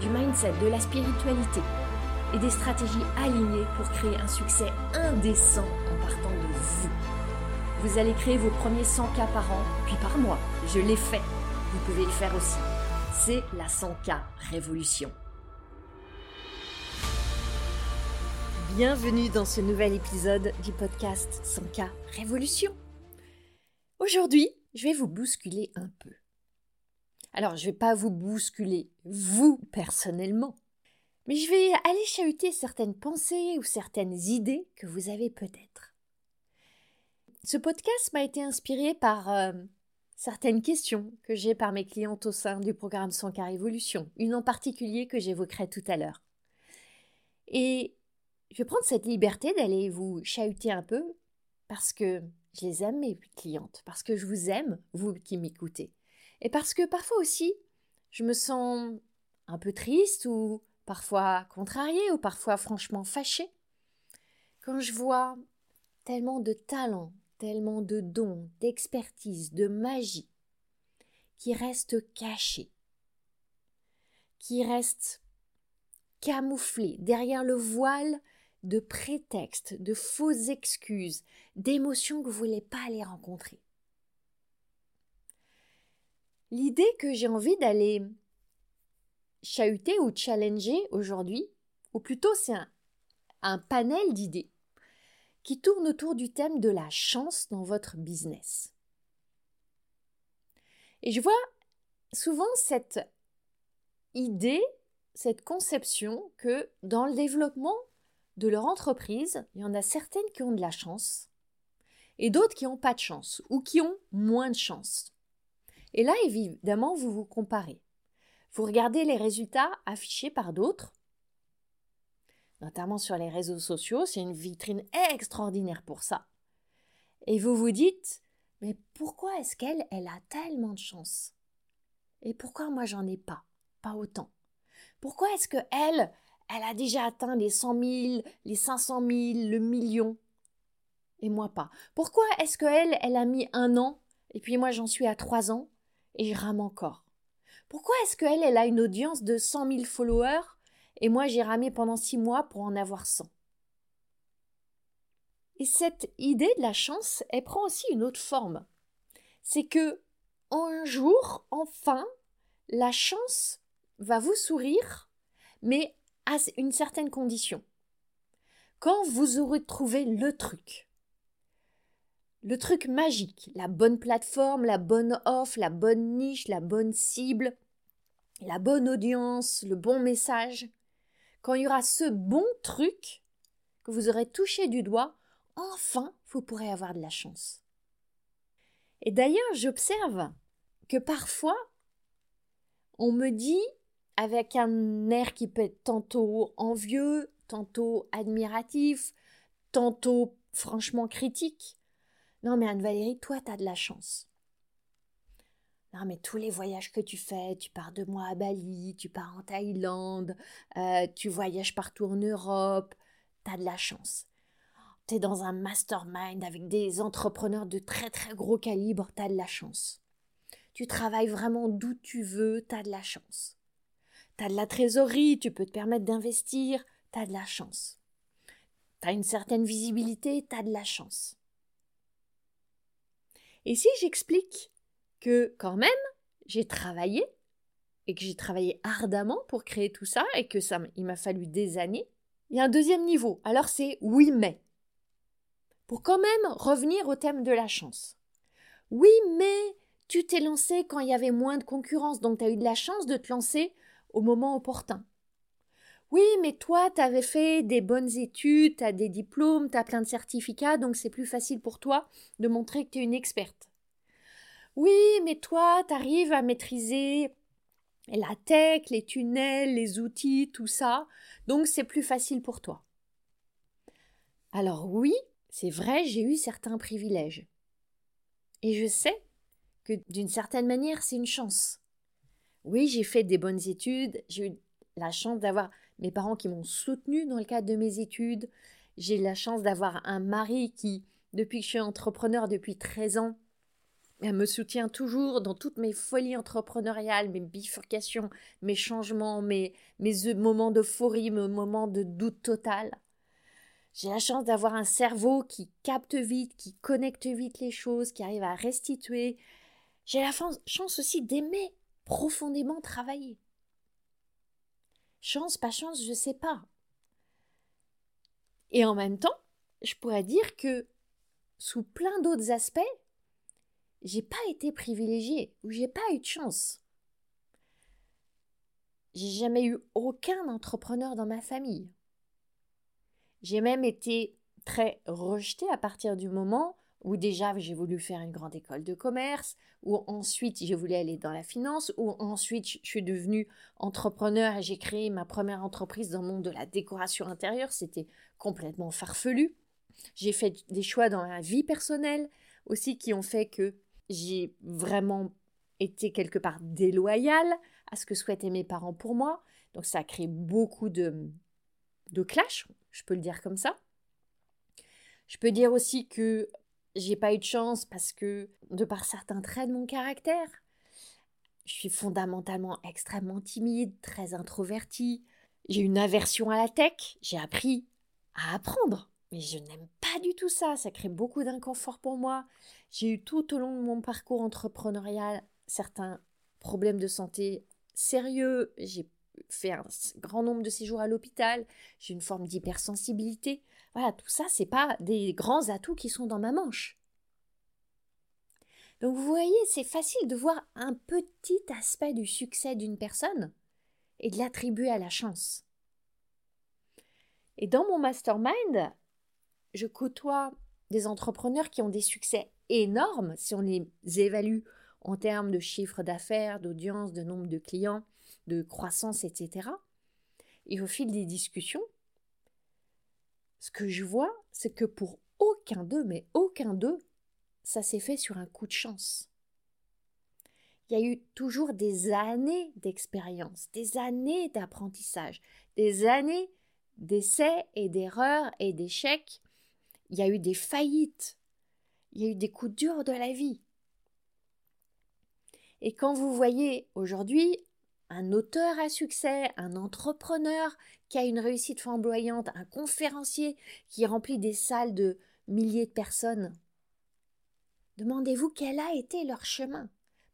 du mindset, de la spiritualité et des stratégies alignées pour créer un succès indécent en partant de vous. Vous allez créer vos premiers 100 k par an, puis par mois. Je l'ai fait. Vous pouvez le faire aussi. C'est la 100K Révolution. Bienvenue dans ce nouvel épisode du podcast 100K Révolution. Aujourd'hui, je vais vous bousculer un peu. Alors, je ne vais pas vous bousculer, vous personnellement, mais je vais aller chahuter certaines pensées ou certaines idées que vous avez peut-être. Ce podcast m'a été inspiré par euh, certaines questions que j'ai par mes clientes au sein du programme 100K Révolution, une en particulier que j'évoquerai tout à l'heure. Et je vais prendre cette liberté d'aller vous chahuter un peu parce que je les aime, mes clientes, parce que je vous aime, vous qui m'écoutez. Et parce que parfois aussi, je me sens un peu triste ou parfois contrariée ou parfois franchement fâchée quand je vois tellement de talents, tellement de dons, d'expertise, de magie qui restent cachés, qui restent camouflés derrière le voile de prétextes, de fausses excuses, d'émotions que vous ne voulez pas les rencontrer. L'idée que j'ai envie d'aller chahuter ou challenger aujourd'hui, ou plutôt c'est un, panel d'idées qui tourne autour du thème de la chance dans votre business. Et je vois souvent cette idée, cette conception que dans le développement de leur entreprise, il y en a certaines qui ont de la chance et d'autres qui n'ont pas de chance ou qui ont moins de chance. Et là, évidemment, vous vous comparez. Vous regardez les résultats affichés par d'autres, notamment sur les réseaux sociaux, c'est une vitrine extraordinaire pour ça. Et vous vous dites, mais pourquoi est-ce qu'elle, elle a tellement de chance? Et pourquoi moi j'en ai pas, pas autant. Pourquoi est-ce que elle, elle a déjà atteint les 100 000, les 500 000, le million? Et moi pas. Pourquoi est-ce que elle, elle a mis un an? Et puis moi j'en suis à trois ans? Et je rame encore. Pourquoi est-ce qu'elle, elle a une audience de 100 000 followers et moi j'ai ramé pendant six mois pour en avoir 100 Et cette idée de la chance, elle prend aussi une autre forme. C'est que un jour, enfin, la chance va vous sourire, mais à une certaine condition. Quand vous aurez trouvé le truc, le truc magique, la bonne plateforme, la bonne offre, la bonne niche, la bonne cible, la bonne audience, le bon message. Quand il y aura ce bon truc que vous aurez touché du doigt, enfin vous pourrez avoir de la chance. Et d'ailleurs, j'observe que parfois, on me dit, avec un air qui peut être tantôt envieux, tantôt admiratif, tantôt franchement critique, non, mais Anne-Valérie, toi, tu as de la chance. Non, mais tous les voyages que tu fais, tu pars deux mois à Bali, tu pars en Thaïlande, euh, tu voyages partout en Europe, tu as de la chance. Tu es dans un mastermind avec des entrepreneurs de très très gros calibre, tu as de la chance. Tu travailles vraiment d'où tu veux, tu as de la chance. Tu as de la trésorerie, tu peux te permettre d'investir, tu as de la chance. Tu as une certaine visibilité, tu as de la chance. Et si j'explique que quand même, j'ai travaillé et que j'ai travaillé ardemment pour créer tout ça et que ça il m'a fallu des années, il y a un deuxième niveau. Alors c'est oui mais. Pour quand même revenir au thème de la chance. Oui mais tu t'es lancé quand il y avait moins de concurrence, donc tu as eu de la chance de te lancer au moment opportun. Oui, mais toi, tu avais fait des bonnes études, tu as des diplômes, tu as plein de certificats, donc c'est plus facile pour toi de montrer que tu es une experte. Oui, mais toi, tu arrives à maîtriser la tech, les tunnels, les outils, tout ça. Donc c'est plus facile pour toi. Alors oui, c'est vrai, j'ai eu certains privilèges. Et je sais que d'une certaine manière, c'est une chance. Oui, j'ai fait des bonnes études, j'ai eu la chance d'avoir mes parents qui m'ont soutenu dans le cadre de mes études, j'ai la chance d'avoir un mari qui, depuis que je suis entrepreneur depuis 13 ans, elle me soutient toujours dans toutes mes folies entrepreneuriales, mes bifurcations, mes changements, mes, mes moments d'euphorie, mes moments de doute total. J'ai la chance d'avoir un cerveau qui capte vite, qui connecte vite les choses, qui arrive à restituer. J'ai la chance aussi d'aimer profondément travailler. Chance, pas chance, je sais pas. Et en même temps, je pourrais dire que sous plein d'autres aspects, j'ai pas été privilégiée ou j'ai pas eu de chance. J'ai jamais eu aucun entrepreneur dans ma famille. J'ai même été très rejetée à partir du moment où déjà j'ai voulu faire une grande école de commerce, ou ensuite j'ai voulu aller dans la finance, ou ensuite je suis devenue entrepreneur et j'ai créé ma première entreprise dans le monde de la décoration intérieure. C'était complètement farfelu. J'ai fait des choix dans ma vie personnelle aussi qui ont fait que j'ai vraiment été quelque part déloyale à ce que souhaitaient mes parents pour moi. Donc ça a créé beaucoup de, de clash, je peux le dire comme ça. Je peux dire aussi que j'ai pas eu de chance parce que, de par certains traits de mon caractère, je suis fondamentalement extrêmement timide, très introvertie. J'ai une aversion à la tech. J'ai appris à apprendre. Mais je n'aime pas du tout ça. Ça crée beaucoup d'inconfort pour moi. J'ai eu tout au long de mon parcours entrepreneurial certains problèmes de santé sérieux. J'ai fait un grand nombre de séjours à l'hôpital. J'ai une forme d'hypersensibilité. Tout ça, c'est pas des grands atouts qui sont dans ma manche. Donc vous voyez, c'est facile de voir un petit aspect du succès d'une personne et de l'attribuer à la chance. Et dans mon mastermind, je côtoie des entrepreneurs qui ont des succès énormes si on les évalue en termes de chiffre d'affaires, d'audience, de nombre de clients, de croissance, etc. Et au fil des discussions, ce que je vois, c'est que pour aucun d'eux, mais aucun d'eux, ça s'est fait sur un coup de chance. Il y a eu toujours des années d'expérience, des années d'apprentissage, des années d'essais et d'erreurs et d'échecs. Il y a eu des faillites, il y a eu des coups durs de la vie. Et quand vous voyez aujourd'hui un auteur à succès, un entrepreneur qui a une réussite flamboyante, un conférencier qui remplit des salles de milliers de personnes, demandez-vous quel a été leur chemin,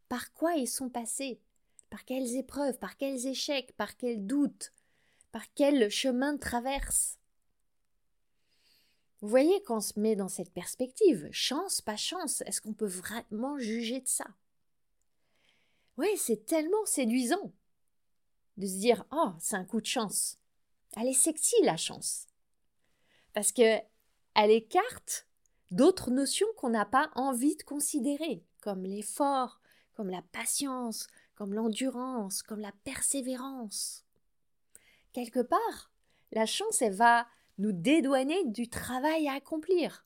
par quoi ils sont passés, par quelles épreuves, par quels échecs, par quels doutes, par quel chemin de traverse? Vous voyez qu'on se met dans cette perspective, chance, pas chance, est-ce qu'on peut vraiment juger de ça? Oui, c'est tellement séduisant de se dire oh c'est un coup de chance. Elle est sexy la chance parce que elle écarte d'autres notions qu'on n'a pas envie de considérer comme l'effort, comme la patience, comme l'endurance, comme la persévérance. Quelque part, la chance elle va nous dédouaner du travail à accomplir.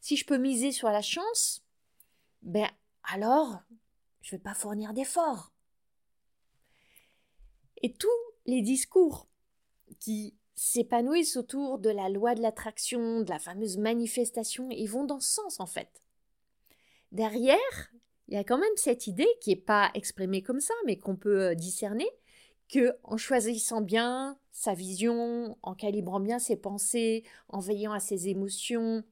Si je peux miser sur la chance, ben alors je ne vais pas fournir d'efforts. Et tous les discours qui s'épanouissent autour de la loi de l'attraction, de la fameuse manifestation, ils vont dans ce sens en fait. Derrière, il y a quand même cette idée qui n'est pas exprimée comme ça, mais qu'on peut euh, discerner, que en choisissant bien sa vision, en calibrant bien ses pensées, en veillant à ses émotions,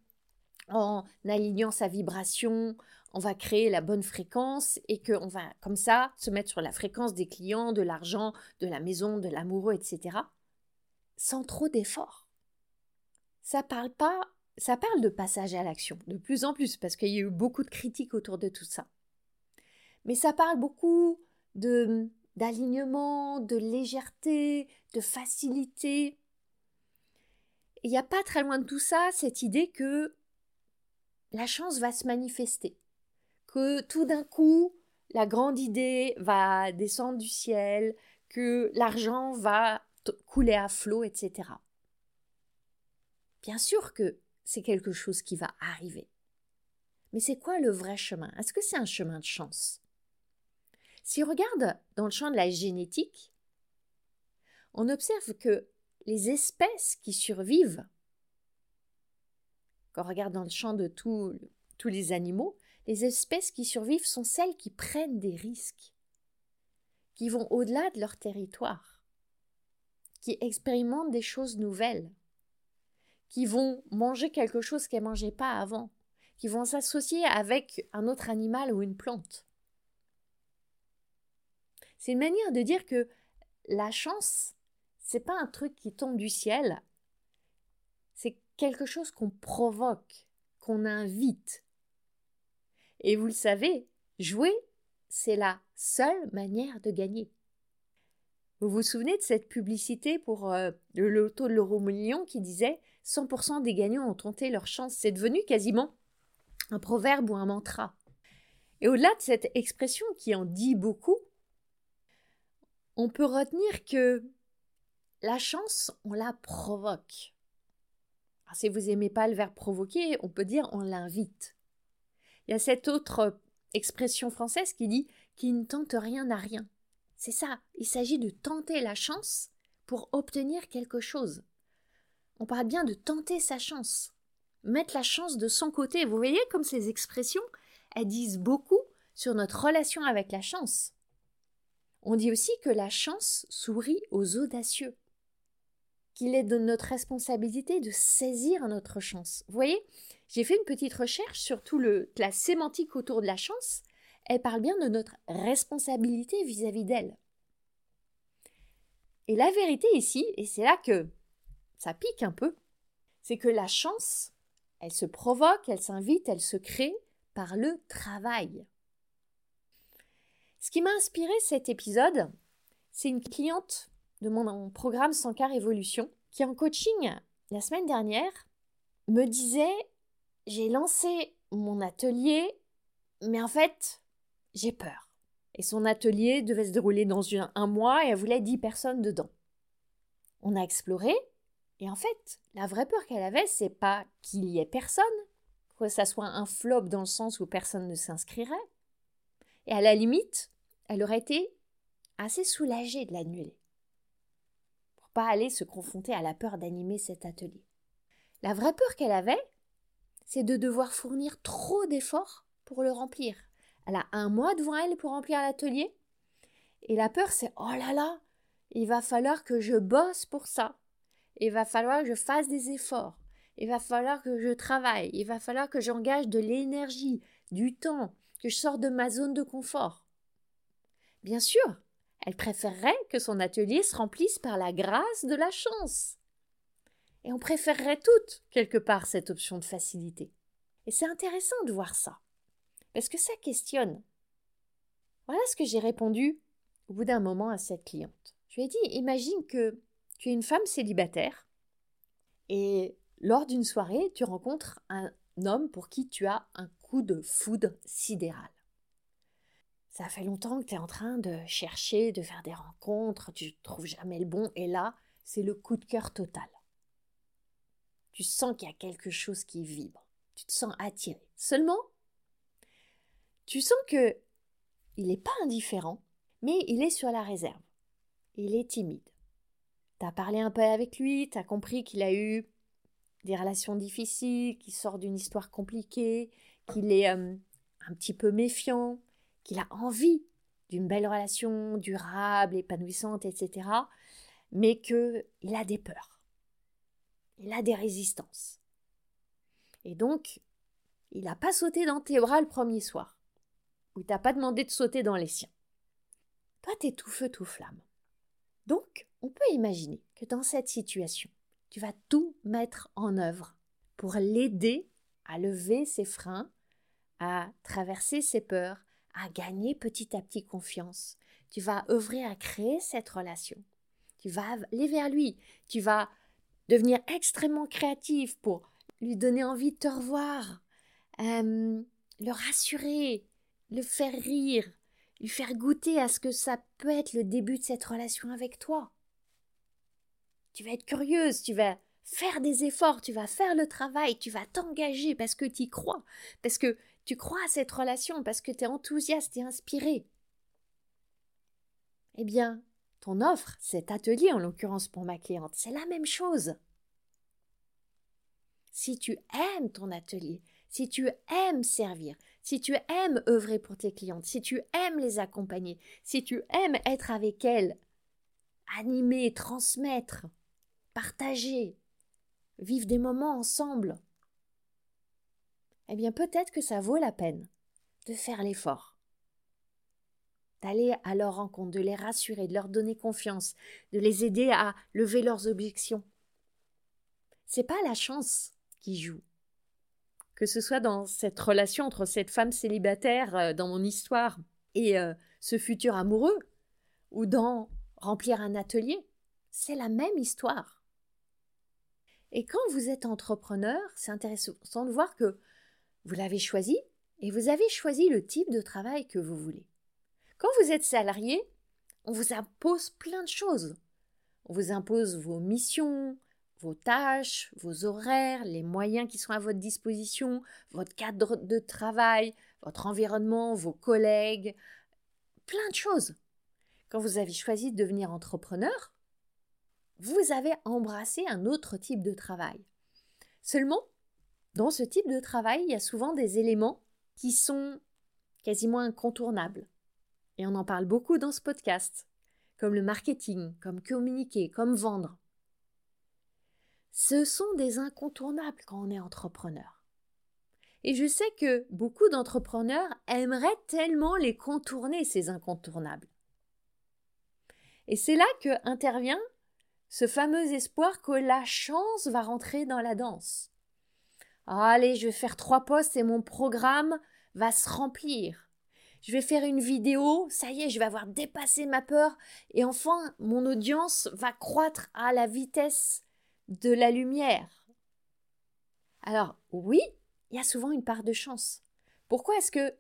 en alignant sa vibration, on va créer la bonne fréquence et qu'on va comme ça se mettre sur la fréquence des clients, de l'argent, de la maison, de l'amoureux, etc. sans trop d'efforts. Ça parle pas, ça parle de passage à l'action, de plus en plus, parce qu'il y a eu beaucoup de critiques autour de tout ça. Mais ça parle beaucoup de d'alignement, de légèreté, de facilité. Il n'y a pas très loin de tout ça cette idée que la chance va se manifester que tout d'un coup, la grande idée va descendre du ciel, que l'argent va couler à flot, etc. Bien sûr que c'est quelque chose qui va arriver. Mais c'est quoi le vrai chemin? Est-ce que c'est un chemin de chance? Si on regarde dans le champ de la génétique, on observe que les espèces qui survivent, regarde dans le champ de tous les animaux, les espèces qui survivent sont celles qui prennent des risques, qui vont au-delà de leur territoire, qui expérimentent des choses nouvelles, qui vont manger quelque chose qu'elles ne mangeaient pas avant, qui vont s'associer avec un autre animal ou une plante. C'est une manière de dire que la chance, c'est pas un truc qui tombe du ciel, quelque chose qu'on provoque, qu'on invite, et vous le savez, jouer, c'est la seule manière de gagner. Vous vous souvenez de cette publicité pour euh, le loto de l'euro million qui disait 100% des gagnants ont tenté leur chance C'est devenu quasiment un proverbe ou un mantra. Et au-delà de cette expression qui en dit beaucoup, on peut retenir que la chance, on la provoque. Si vous n'aimez pas le verbe provoquer, on peut dire on l'invite. Il y a cette autre expression française qui dit qui ne tente rien n'a rien. C'est ça, il s'agit de tenter la chance pour obtenir quelque chose. On parle bien de tenter sa chance, mettre la chance de son côté. Vous voyez comme ces expressions, elles disent beaucoup sur notre relation avec la chance. On dit aussi que la chance sourit aux audacieux, qu'il est de notre responsabilité de saisir notre chance. Vous voyez, j'ai fait une petite recherche sur tout le, la sémantique autour de la chance. Elle parle bien de notre responsabilité vis-à-vis d'elle. Et la vérité ici, et c'est là que ça pique un peu, c'est que la chance, elle se provoque, elle s'invite, elle se crée par le travail. Ce qui m'a inspiré cet épisode, c'est une cliente de mon programme Sankar Évolution qui en coaching la semaine dernière me disait j'ai lancé mon atelier, mais en fait, j'ai peur. Et son atelier devait se dérouler dans un, mois et elle voulait 10 personnes dedans. On a exploré, et en fait, la vraie peur qu'elle avait, c'est pas qu'il y ait personne, que ça soit un flop dans le sens où personne ne s'inscrirait. Et à la limite, elle aurait été assez soulagée de l'annuler. Pas aller se confronter à la peur d'animer cet atelier. La vraie peur qu'elle avait, c'est de devoir fournir trop d'efforts pour le remplir. Elle a un mois devant elle pour remplir l'atelier. Et la peur, c'est oh là là, il va falloir que je bosse pour ça. Il va falloir que je fasse des efforts. Il va falloir que je travaille. Il va falloir que j'engage de l'énergie, du temps, que je sorte de ma zone de confort. Bien sûr, elle préférerait que son atelier se remplisse par la grâce de la chance. Et on préférerait toutes, quelque part, cette option de facilité. Et c'est intéressant de voir ça. Parce que ça questionne. Voilà ce que j'ai répondu au bout d'un moment à cette cliente. Je lui ai dit Imagine que tu es une femme célibataire et lors d'une soirée, tu rencontres un homme pour qui tu as un coup de foudre sidéral. Ça fait longtemps que tu es en train de chercher, de faire des rencontres, tu trouves jamais le bon, et là, c'est le coup de cœur total. Tu sens qu'il y a quelque chose qui vibre. Tu te sens attiré. Seulement, tu sens que il n'est pas indifférent, mais il est sur la réserve. Il est timide. Tu as parlé un peu avec lui, tu as compris qu'il a eu des relations difficiles, qu'il sort d'une histoire compliquée, qu'il est euh, un petit peu méfiant, qu'il a envie d'une belle relation durable, épanouissante, etc., mais qu'il a des peurs il a des résistances. Et donc, il n'a pas sauté dans tes bras le premier soir, ou t'a pas demandé de sauter dans les siens. Toi, t'es tout feu, tout flamme. Donc, on peut imaginer que dans cette situation, tu vas tout mettre en œuvre pour l'aider à lever ses freins, à traverser ses peurs, à gagner petit à petit confiance. Tu vas œuvrer à créer cette relation. Tu vas aller vers lui. Tu vas devenir extrêmement créatif pour lui donner envie de te revoir, euh, le rassurer, le faire rire, lui faire goûter à ce que ça peut être le début de cette relation avec toi. Tu vas être curieuse, tu vas faire des efforts, tu vas faire le travail, tu vas t'engager parce que tu y crois, parce que crois à cette relation, parce que tu es enthousiaste et inspiré. Eh bien, ton offre, cet atelier en l'occurrence pour ma cliente, c'est la même chose. Si tu aimes ton atelier, si tu aimes servir, si tu aimes œuvrer pour tes clientes, si tu aimes les accompagner, si tu aimes être avec elles, animer, transmettre, partager, vivre des moments ensemble, eh bien peut-être que ça vaut la peine de faire l'effort, d'aller à leur rencontre, de les rassurer, de leur donner confiance, de les aider à lever leurs objections. C'est pas la chance qui joue. Que ce soit dans cette relation entre cette femme célibataire euh, dans mon histoire et euh, ce futur amoureux, ou dans remplir un atelier, c'est la même histoire. Et quand vous êtes entrepreneur, c'est intéressant de voir que vous l'avez choisi et vous avez choisi le type de travail que vous voulez. Quand vous êtes salarié, on vous impose plein de choses. On vous impose vos missions, vos tâches, vos horaires, les moyens qui sont à votre disposition, votre cadre de travail, votre environnement, vos collègues, plein de choses. Quand vous avez choisi de devenir entrepreneur, vous avez embrassé un autre type de travail. Seulement, dans ce type de travail, il y a souvent des éléments qui sont quasiment incontournables. Et on en parle beaucoup dans ce podcast, comme le marketing, comme communiquer, comme vendre. Ce sont des incontournables quand on est entrepreneur. Et je sais que beaucoup d'entrepreneurs aimeraient tellement les contourner, ces incontournables. Et c'est là que intervient ce fameux espoir que la chance va rentrer dans la danse. Allez, je vais faire trois postes et mon programme va se remplir. Je vais faire une vidéo, ça y est, je vais avoir dépassé ma peur et enfin mon audience va croître à la vitesse de la lumière. Alors oui, il y a souvent une part de chance. Pourquoi est-ce que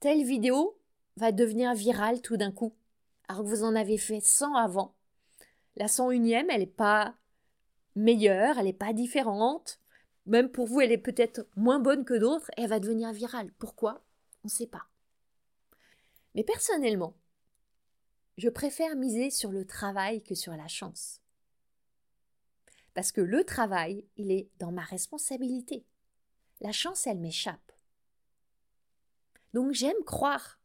telle vidéo va devenir virale tout d'un coup alors que vous en avez fait 100 avant? La 101e, elle n'est pas meilleure, elle n'est pas différente. Même pour vous, elle est peut-être moins bonne que d'autres et elle va devenir virale. Pourquoi? On ne sait pas. Mais personnellement, je préfère miser sur le travail que sur la chance. Parce que le travail, il est dans ma responsabilité. La chance, elle m'échappe. Donc j'aime croire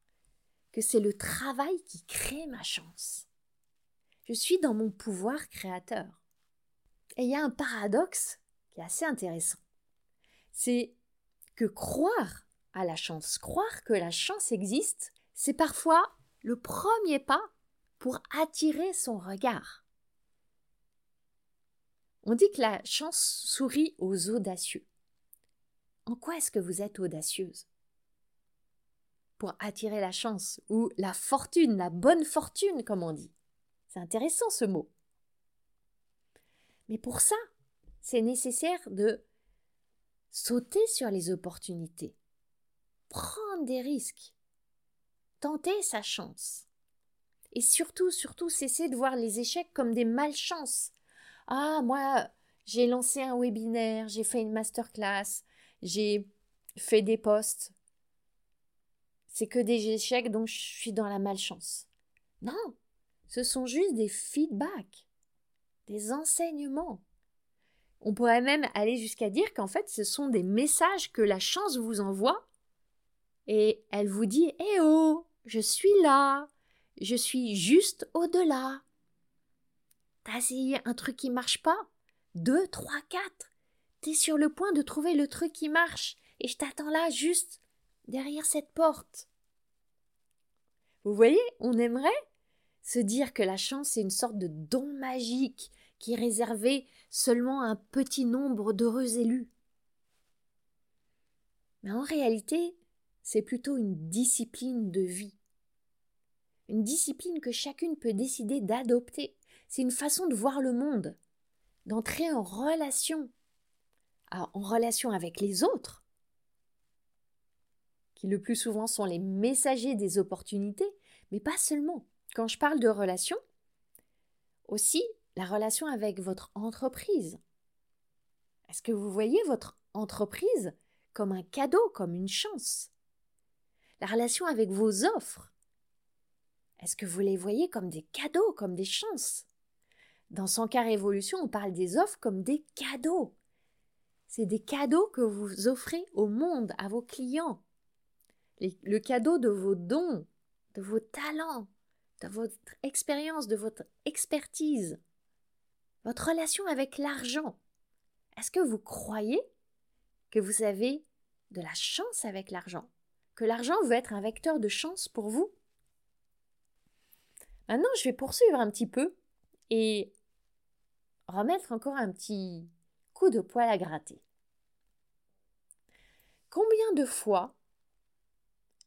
que c'est le travail qui crée ma chance. Je suis dans mon pouvoir créateur. Et il y a un paradoxe qui assez intéressant. C'est que croire à la chance, croire que la chance existe, c'est parfois le premier pas pour attirer son regard. On dit que la chance sourit aux audacieux. En quoi est-ce que vous êtes audacieuse? Pour attirer la chance ou la fortune, la bonne fortune, comme on dit. C'est intéressant ce mot. Mais pour ça, c'est nécessaire de sauter sur les opportunités, prendre des risques, tenter sa chance. Et surtout, surtout, cesser de voir les échecs comme des malchances. Ah, moi, j'ai lancé un webinaire, j'ai fait une masterclass, j'ai fait des posts. C'est que des échecs, donc je suis dans la malchance. Non, ce sont juste des feedbacks, des enseignements. On pourrait même aller jusqu'à dire qu'en fait, ce sont des messages que la chance vous envoie et elle vous dit Eh oh, je suis là, je suis juste au-delà. T'as essayé un truc qui marche pas? Deux, trois, quatre. T'es sur le point de trouver le truc qui marche et je t'attends là juste derrière cette porte. Vous voyez, on aimerait se dire que la chance est une sorte de don magique qui est réservé seulement un petit nombre d'heureux élus. Mais en réalité, c'est plutôt une discipline de vie. Une discipline que chacune peut décider d'adopter. C'est une façon de voir le monde, d'entrer en relation, en relation avec les autres, qui le plus souvent sont les messagers des opportunités, Mais pas seulement. Quand je parle de relation, aussi la relation avec votre entreprise. Est-ce que vous voyez votre entreprise comme un cadeau, comme une chance? La relation avec vos offres. Est-ce que vous les voyez comme des cadeaux, comme des chances? Dans son cas Révolution, on parle des offres comme des cadeaux. C'est des cadeaux que vous offrez au monde, à vos clients. le cadeau de vos dons, de vos talents, de votre expérience, de votre expertise, votre relation avec l'argent. Est-ce que vous croyez que vous avez de la chance avec l'argent? Que l'argent veut être un vecteur de chance pour vous? Maintenant, je vais poursuivre un petit peu et remettre encore un petit coup de poil à gratter. Combien de fois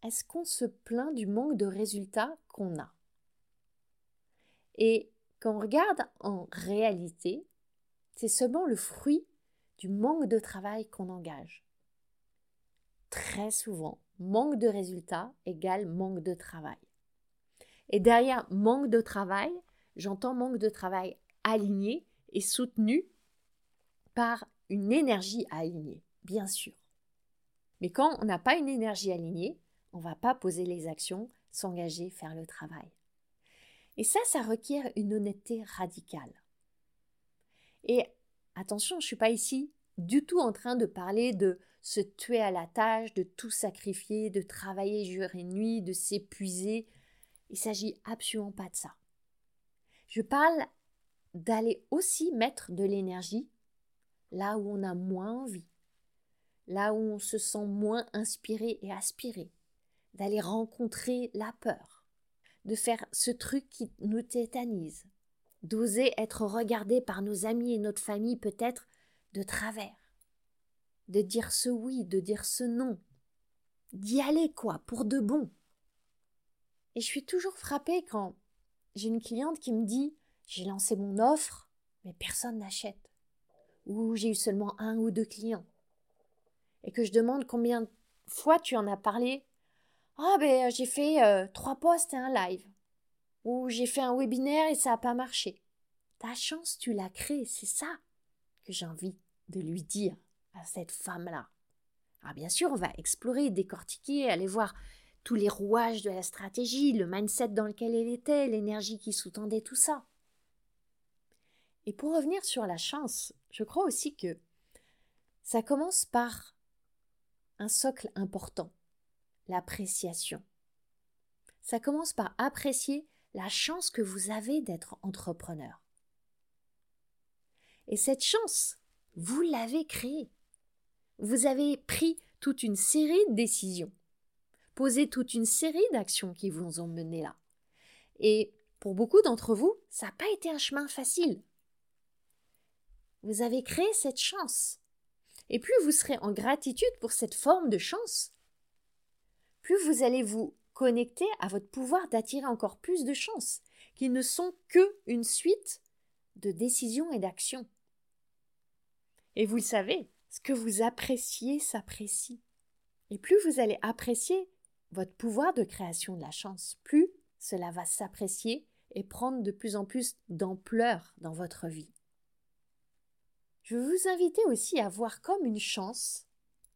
est-ce qu'on se plaint du manque de résultats qu'on a? Et quand on regarde en réalité, c'est seulement le fruit du manque de travail qu'on engage. Très souvent, manque de résultats égale manque de travail. Et derrière manque de travail, j'entends manque de travail aligné et soutenu par une énergie alignée, bien sûr. Mais quand on n'a pas une énergie alignée, on ne va pas poser les actions, s'engager, faire le travail. Et ça, ça requiert une honnêteté radicale. Et attention, je ne suis pas ici du tout en train de parler de se tuer à la tâche, de tout sacrifier, de travailler jour et nuit, de s'épuiser. Il s'agit absolument pas de ça. Je parle d'aller aussi mettre de l'énergie là où on a moins envie, là où on se sent moins inspiré et aspiré, d'aller rencontrer la peur, de faire ce truc qui nous tétanise, d'oser être regardé par nos amis et notre famille peut-être de travers, de dire ce oui, de dire ce non, d'y aller quoi, pour de bon. Et je suis toujours frappée quand j'ai une cliente qui me dit j'ai lancé mon offre, mais personne n'achète. Ou j'ai eu seulement un ou deux clients. Et que je demande combien de fois tu en as parlé. Ah ben j'ai fait euh, trois posts et un live. Ou j'ai fait un webinaire et ça n'a pas marché. Ta chance, tu l'as créée, c'est ça que j'ai envie de lui dire à cette femme-là. Ah bien sûr, on va explorer, décortiquer, aller voir tous les rouages de la stratégie, le mindset dans lequel elle était, l'énergie qui sous-tendait tout ça. Et pour revenir sur la chance, je crois aussi que ça commence par un socle important, l'appréciation. Ça commence par apprécier la chance que vous avez d'être entrepreneur. Et cette chance, vous l'avez créée. Vous avez pris toute une série de décisions, posé toute une série d'actions qui vous ont mené là. Et pour beaucoup d'entre vous, ça n'a pas été un chemin facile. Vous avez créé cette chance. Et plus vous serez en gratitude pour cette forme de chance, plus vous allez vous connecter à votre pouvoir d'attirer encore plus de chances, qui ne sont que une suite de décisions et d'actions. Et vous le savez, ce que vous appréciez s'apprécie. Et plus vous allez apprécier votre pouvoir de création de la chance, plus cela va s'apprécier et prendre de plus en plus d'ampleur dans votre vie. Je veux vous inviter aussi à voir comme une chance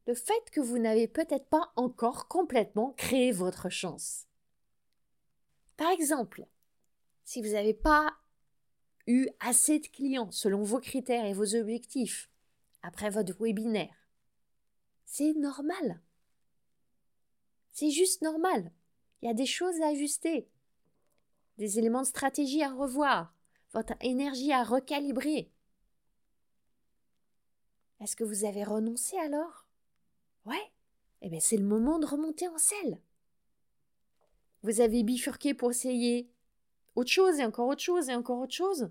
le fait que vous n'avez peut-être pas encore complètement créé votre chance. Par exemple, si vous n'avez pas eu assez de clients selon vos critères et vos objectifs après votre webinaire, c'est normal. C'est juste normal. Il y a des choses à ajuster, des éléments de stratégie à revoir, votre énergie à recalibrer. Est-ce que vous avez renoncé alors? Ouais. Eh bien, c'est le moment de remonter en selle. Vous avez bifurqué pour essayer autre chose et encore autre chose et encore autre chose.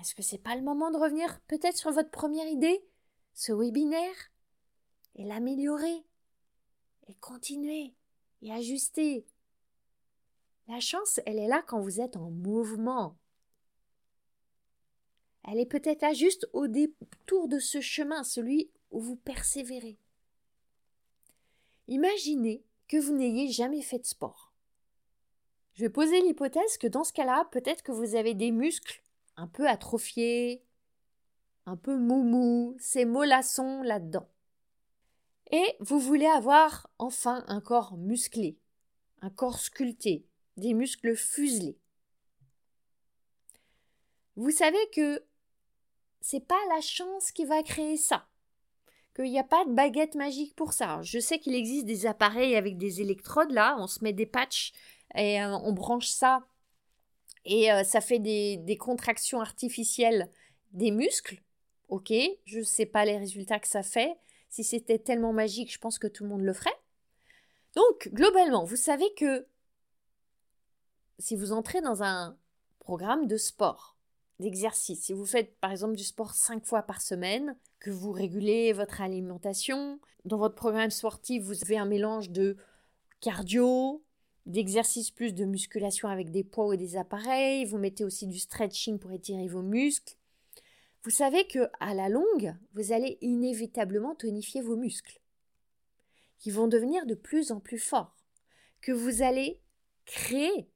Est-ce que c'est pas le moment de revenir peut-être sur votre première idée, ce webinaire, et l'améliorer, et continuer, et ajuster. La chance, elle est là quand vous êtes en mouvement, elle est peut-être là juste au détour de ce chemin, celui où vous persévérez. Imaginez que vous n'ayez jamais fait de sport. Je vais poser l'hypothèse que dans ce cas-là, peut-être que vous avez des muscles un peu atrophiés, un peu moumou, ces mollassons là-dedans. Et vous voulez avoir enfin un corps musclé, un corps sculpté, des muscles fuselés. Vous savez que c'est pas la chance qui va créer ça. Qu'il n'y a pas de baguette magique pour ça. Je sais qu'il existe des appareils avec des électrodes là, on se met des patchs et euh, on branche ça et euh, ça fait des, des, contractions artificielles des muscles. Ok, je ne sais pas les résultats que ça fait. Si c'était tellement magique, je pense que tout le monde le ferait. Donc, globalement, vous savez que si vous entrez dans un programme de sport, d'exercice, si vous faites par exemple du sport cinq fois par semaine, que vous régulez votre alimentation, dans votre programme sportif, vous avez un mélange de cardio, d'exercice plus de musculation avec des poids et des appareils, vous mettez aussi du stretching pour étirer vos muscles. Vous savez que à la longue, vous allez inévitablement tonifier vos muscles. Qui vont devenir de plus en plus forts, que vous allez créer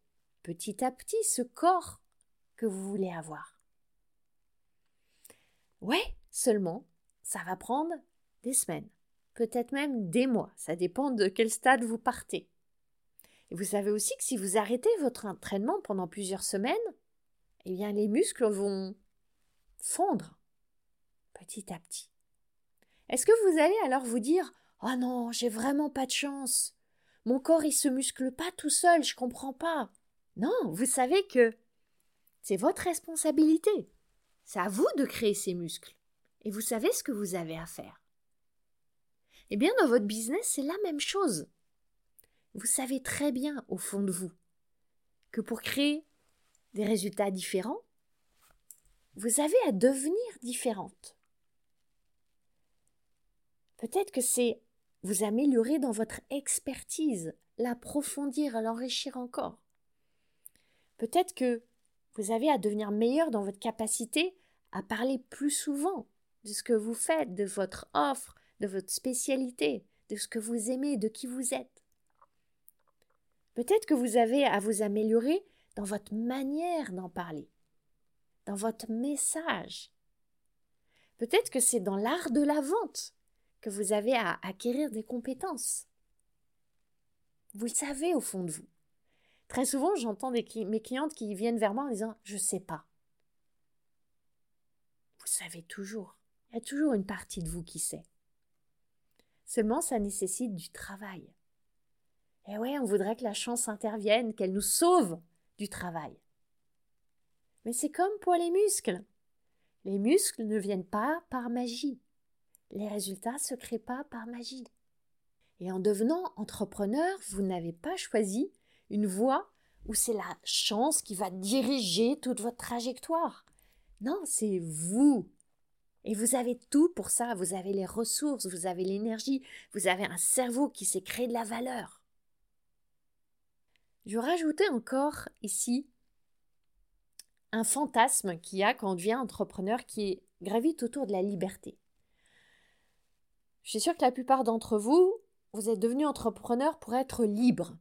petit à petit ce corps que vous voulez avoir. Ouais, seulement, ça va prendre des semaines, peut-être même des mois, ça dépend de quel stade vous partez. Et vous savez aussi que si vous arrêtez votre entraînement pendant plusieurs semaines, eh bien les muscles vont fondre petit à petit. Est-ce que vous allez alors vous dire Oh non, j'ai vraiment pas de chance. Mon corps il se muscle pas tout seul, je comprends pas. Non, vous savez que c'est votre responsabilité. C'est à vous de créer ces muscles. Et vous savez ce que vous avez à faire. Eh bien, dans votre business, c'est la même chose. Vous savez très bien, au fond de vous, que pour créer des résultats différents, vous avez à devenir différente. Peut-être que c'est vous améliorer dans votre expertise, l'approfondir, l'enrichir encore. Peut-être que vous avez à devenir meilleur dans votre capacité à parler plus souvent de ce que vous faites, de votre offre, de votre spécialité, de ce que vous aimez, de qui vous êtes. Peut-être que vous avez à vous améliorer dans votre manière d'en parler, dans votre message. Peut-être que c'est dans l'art de la vente que vous avez à acquérir des compétences. Vous le savez au fond de vous. Très souvent, j'entends mes clientes qui viennent vers moi en disant Je ne sais pas. Vous savez toujours. Il y a toujours une partie de vous qui sait. Seulement, ça nécessite du travail. Et ouais, on voudrait que la chance intervienne, qu'elle nous sauve du travail. Mais c'est comme pour les muscles. Les muscles ne viennent pas par magie. Les résultats se créent pas par magie. Et en devenant entrepreneur, vous n'avez pas choisi une voie où c'est la chance qui va diriger toute votre trajectoire. Non, c'est vous. Et vous avez tout pour ça. Vous avez les ressources, vous avez l'énergie, vous avez un cerveau qui s'est créé de la valeur. Je rajouter encore ici un fantasme qu'il y a quand on devient entrepreneur qui gravite autour de la liberté. Je suis sûre que la plupart d'entre vous, vous êtes devenus entrepreneur pour être libre.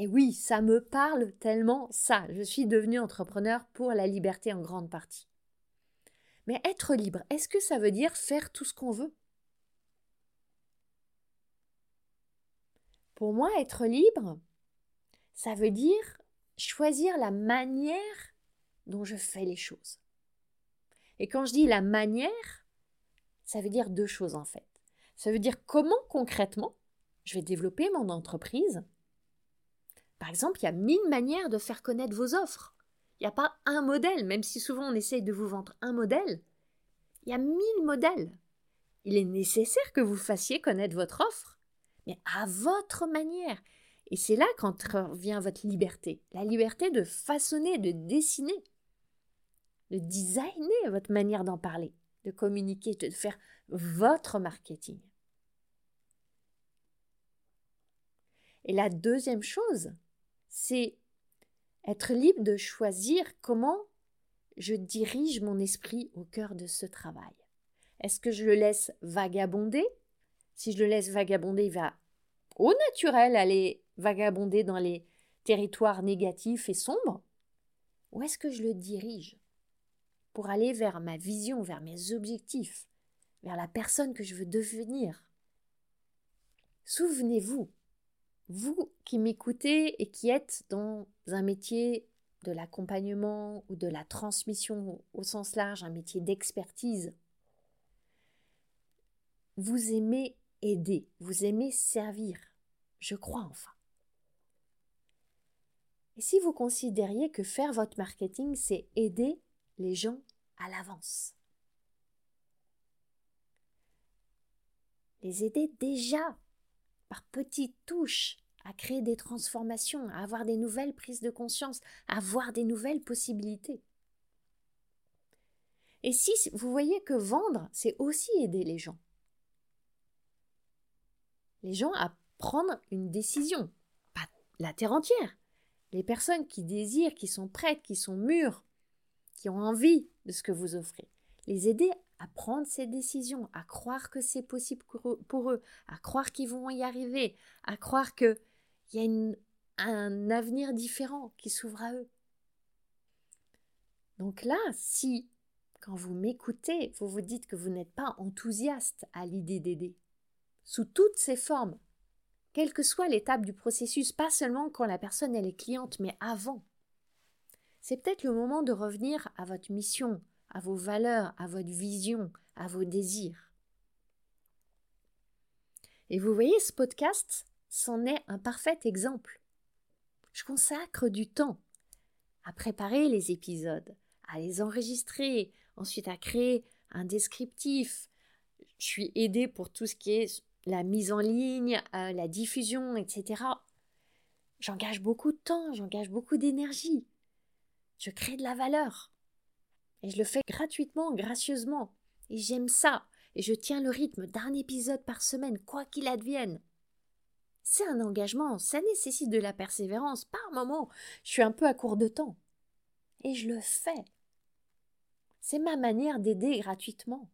Et oui, ça me parle tellement ça. Je suis devenu entrepreneur pour la liberté en grande partie. Mais être libre, est-ce que ça veut dire faire tout ce qu'on veut? Pour moi, être libre, ça veut dire choisir la manière dont je fais les choses. Et quand je dis la manière, ça veut dire deux choses en fait. Ça veut dire comment concrètement je vais développer mon entreprise par exemple, il y a mille manières de faire connaître vos offres. Il n'y a pas un modèle, même si souvent on essaye de vous vendre un modèle. Il y a mille modèles. Il est nécessaire que vous fassiez connaître votre offre, mais à votre manière. Et c'est là qu'intervient votre liberté. La liberté de façonner, de dessiner, de designer votre manière d'en parler, de communiquer, de faire votre marketing. Et la deuxième chose, c'est être libre de choisir comment je dirige mon esprit au cœur de ce travail. Est-ce que je le laisse vagabonder? Si je le laisse vagabonder, il va au naturel aller vagabonder dans les territoire négatif et sombre Ou est-ce que je le dirige pour aller vers ma vision, vers mes objectifs, vers la personne que je veux devenir? Souvenez-vous, vous qui m'écoutez et qui êtes dans un métier de l'accompagnement ou de la transmission au sens large, un métier d'expertise, vous aimez aider, vous aimez servir, je crois enfin. Et si vous considériez que faire votre marketing, c'est aider les gens à l'avance? Les aider déjà par petites touches à créer des transformations, à avoir des nouvelles prises de conscience, à voir des nouvelles possibilités. Et si vous voyez que vendre, c'est aussi aider les gens. Les gens à prendre une décision, pas la terre entière. Les personnes qui désirent, qui sont prêtes, qui sont mûres, qui ont envie de ce que vous offrez. Les aider à prendre ces décisions, à croire que c'est possible pour eux, à croire qu'ils vont y arriver, à croire qu'il y a un avenir différent qui s'ouvre à eux. Donc là, si, quand vous m'écoutez, vous vous dites que vous n'êtes pas enthousiaste à l'idée d'aider, sous toutes ses formes, quelle que soit l'étape du processus, pas seulement quand la personne est cliente, mais avant, c'est peut-être le moment de revenir à votre mission, à vos valeurs, à votre vision, à vos désirs. Et vous voyez, ce podcast c'en est un parfait exemple. Je consacre du temps à préparer les épisodes, à les enregistrer, ensuite à créer un descriptif. Je suis aidée pour tout ce qui est la mise en ligne, euh, la diffusion, etc. J'engage beaucoup de temps, j'engage beaucoup d'énergie. Je crée de la valeur. Et je le fais gratuitement, gracieusement. Et j'aime ça. Et je tiens le rythme d'un épisode par semaine, quoi qu'il advienne. C'est un engagement, ça nécessite de la persévérance. Par moments, je suis un peu à court de temps. Et je le fais. C'est ma manière d'aider gratuitement.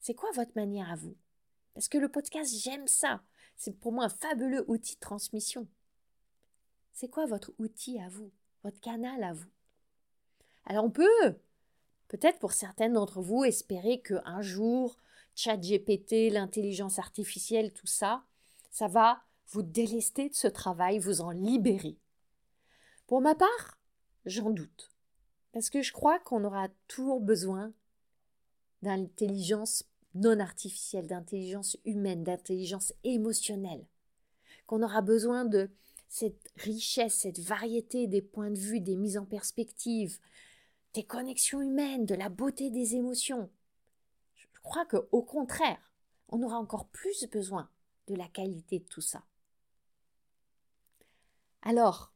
C'est quoi votre manière à vous? Parce que le podcast, j'aime ça. C'est pour moi un fabuleux outil de transmission. C'est quoi votre outil à vous? Votre canal à vous? Alors on peut, peut-être pour certaines d'entre vous, espérer qu'un jour, ChatGPT, l'intelligence artificielle, tout ça, ça va vous délester de ce travail, vous en libérer. Pour ma part, j'en doute. Parce que je crois qu'on aura toujours besoin d'intelligence non artificielle, d'intelligence humaine, d'intelligence émotionnelle. Qu'on aura besoin de cette richesse, cette variété des points de vue, des mises en perspective, des connexions humaines, de la beauté des émotions. Je crois que, au contraire, on aura encore plus besoin de la qualité de tout ça. Alors,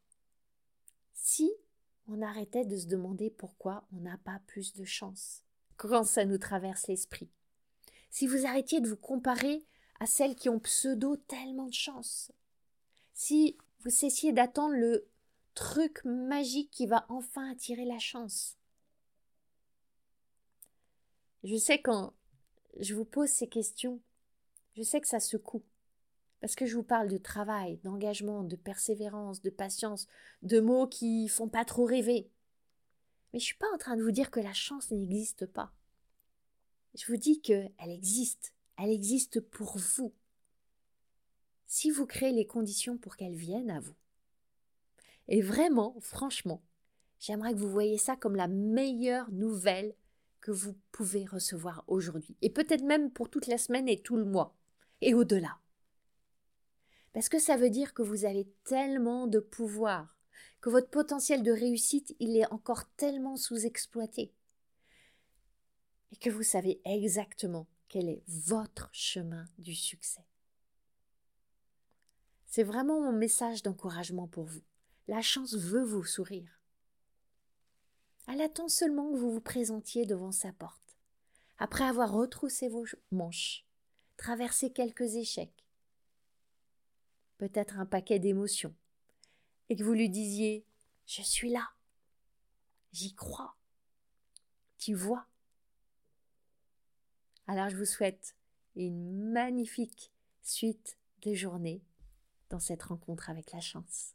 si on arrêtait de se demander pourquoi on n'a pas plus de chance, quand ça nous traverse l'esprit, si vous arrêtiez de vous comparer à celles qui ont pseudo tellement de chance, si vous cessiez d'attendre le truc magique qui va enfin attirer la chance, je sais quand je vous pose ces questions, je sais que ça secoue. Parce que je vous parle de travail, d'engagement, de persévérance, de patience, de mots qui font pas trop rêver. Mais je suis pas en train de vous dire que la chance n'existe pas. Je vous dis qu'elle existe. Elle existe pour vous. Si vous créez les conditions pour qu'elle vienne à vous. Et vraiment, franchement, j'aimerais que vous voyez ça comme la meilleure nouvelle que vous pouvez recevoir aujourd'hui, et peut-être même pour toute la semaine et tout le mois, et au-delà. Parce que ça veut dire que vous avez tellement de pouvoir, que votre potentiel de réussite, il est encore tellement sous-exploité, et que vous savez exactement quel est votre chemin du succès. C'est vraiment mon message d'encouragement pour vous. La chance veut vous sourire. Elle attend seulement que vous vous présentiez devant sa porte, après avoir retroussé vos manches, traversé quelques échecs, peut-être un paquet d'émotions, et que vous lui disiez Je suis là, j'y crois, tu vois. Alors je vous souhaite une magnifique suite de journée dans cette rencontre avec la chance.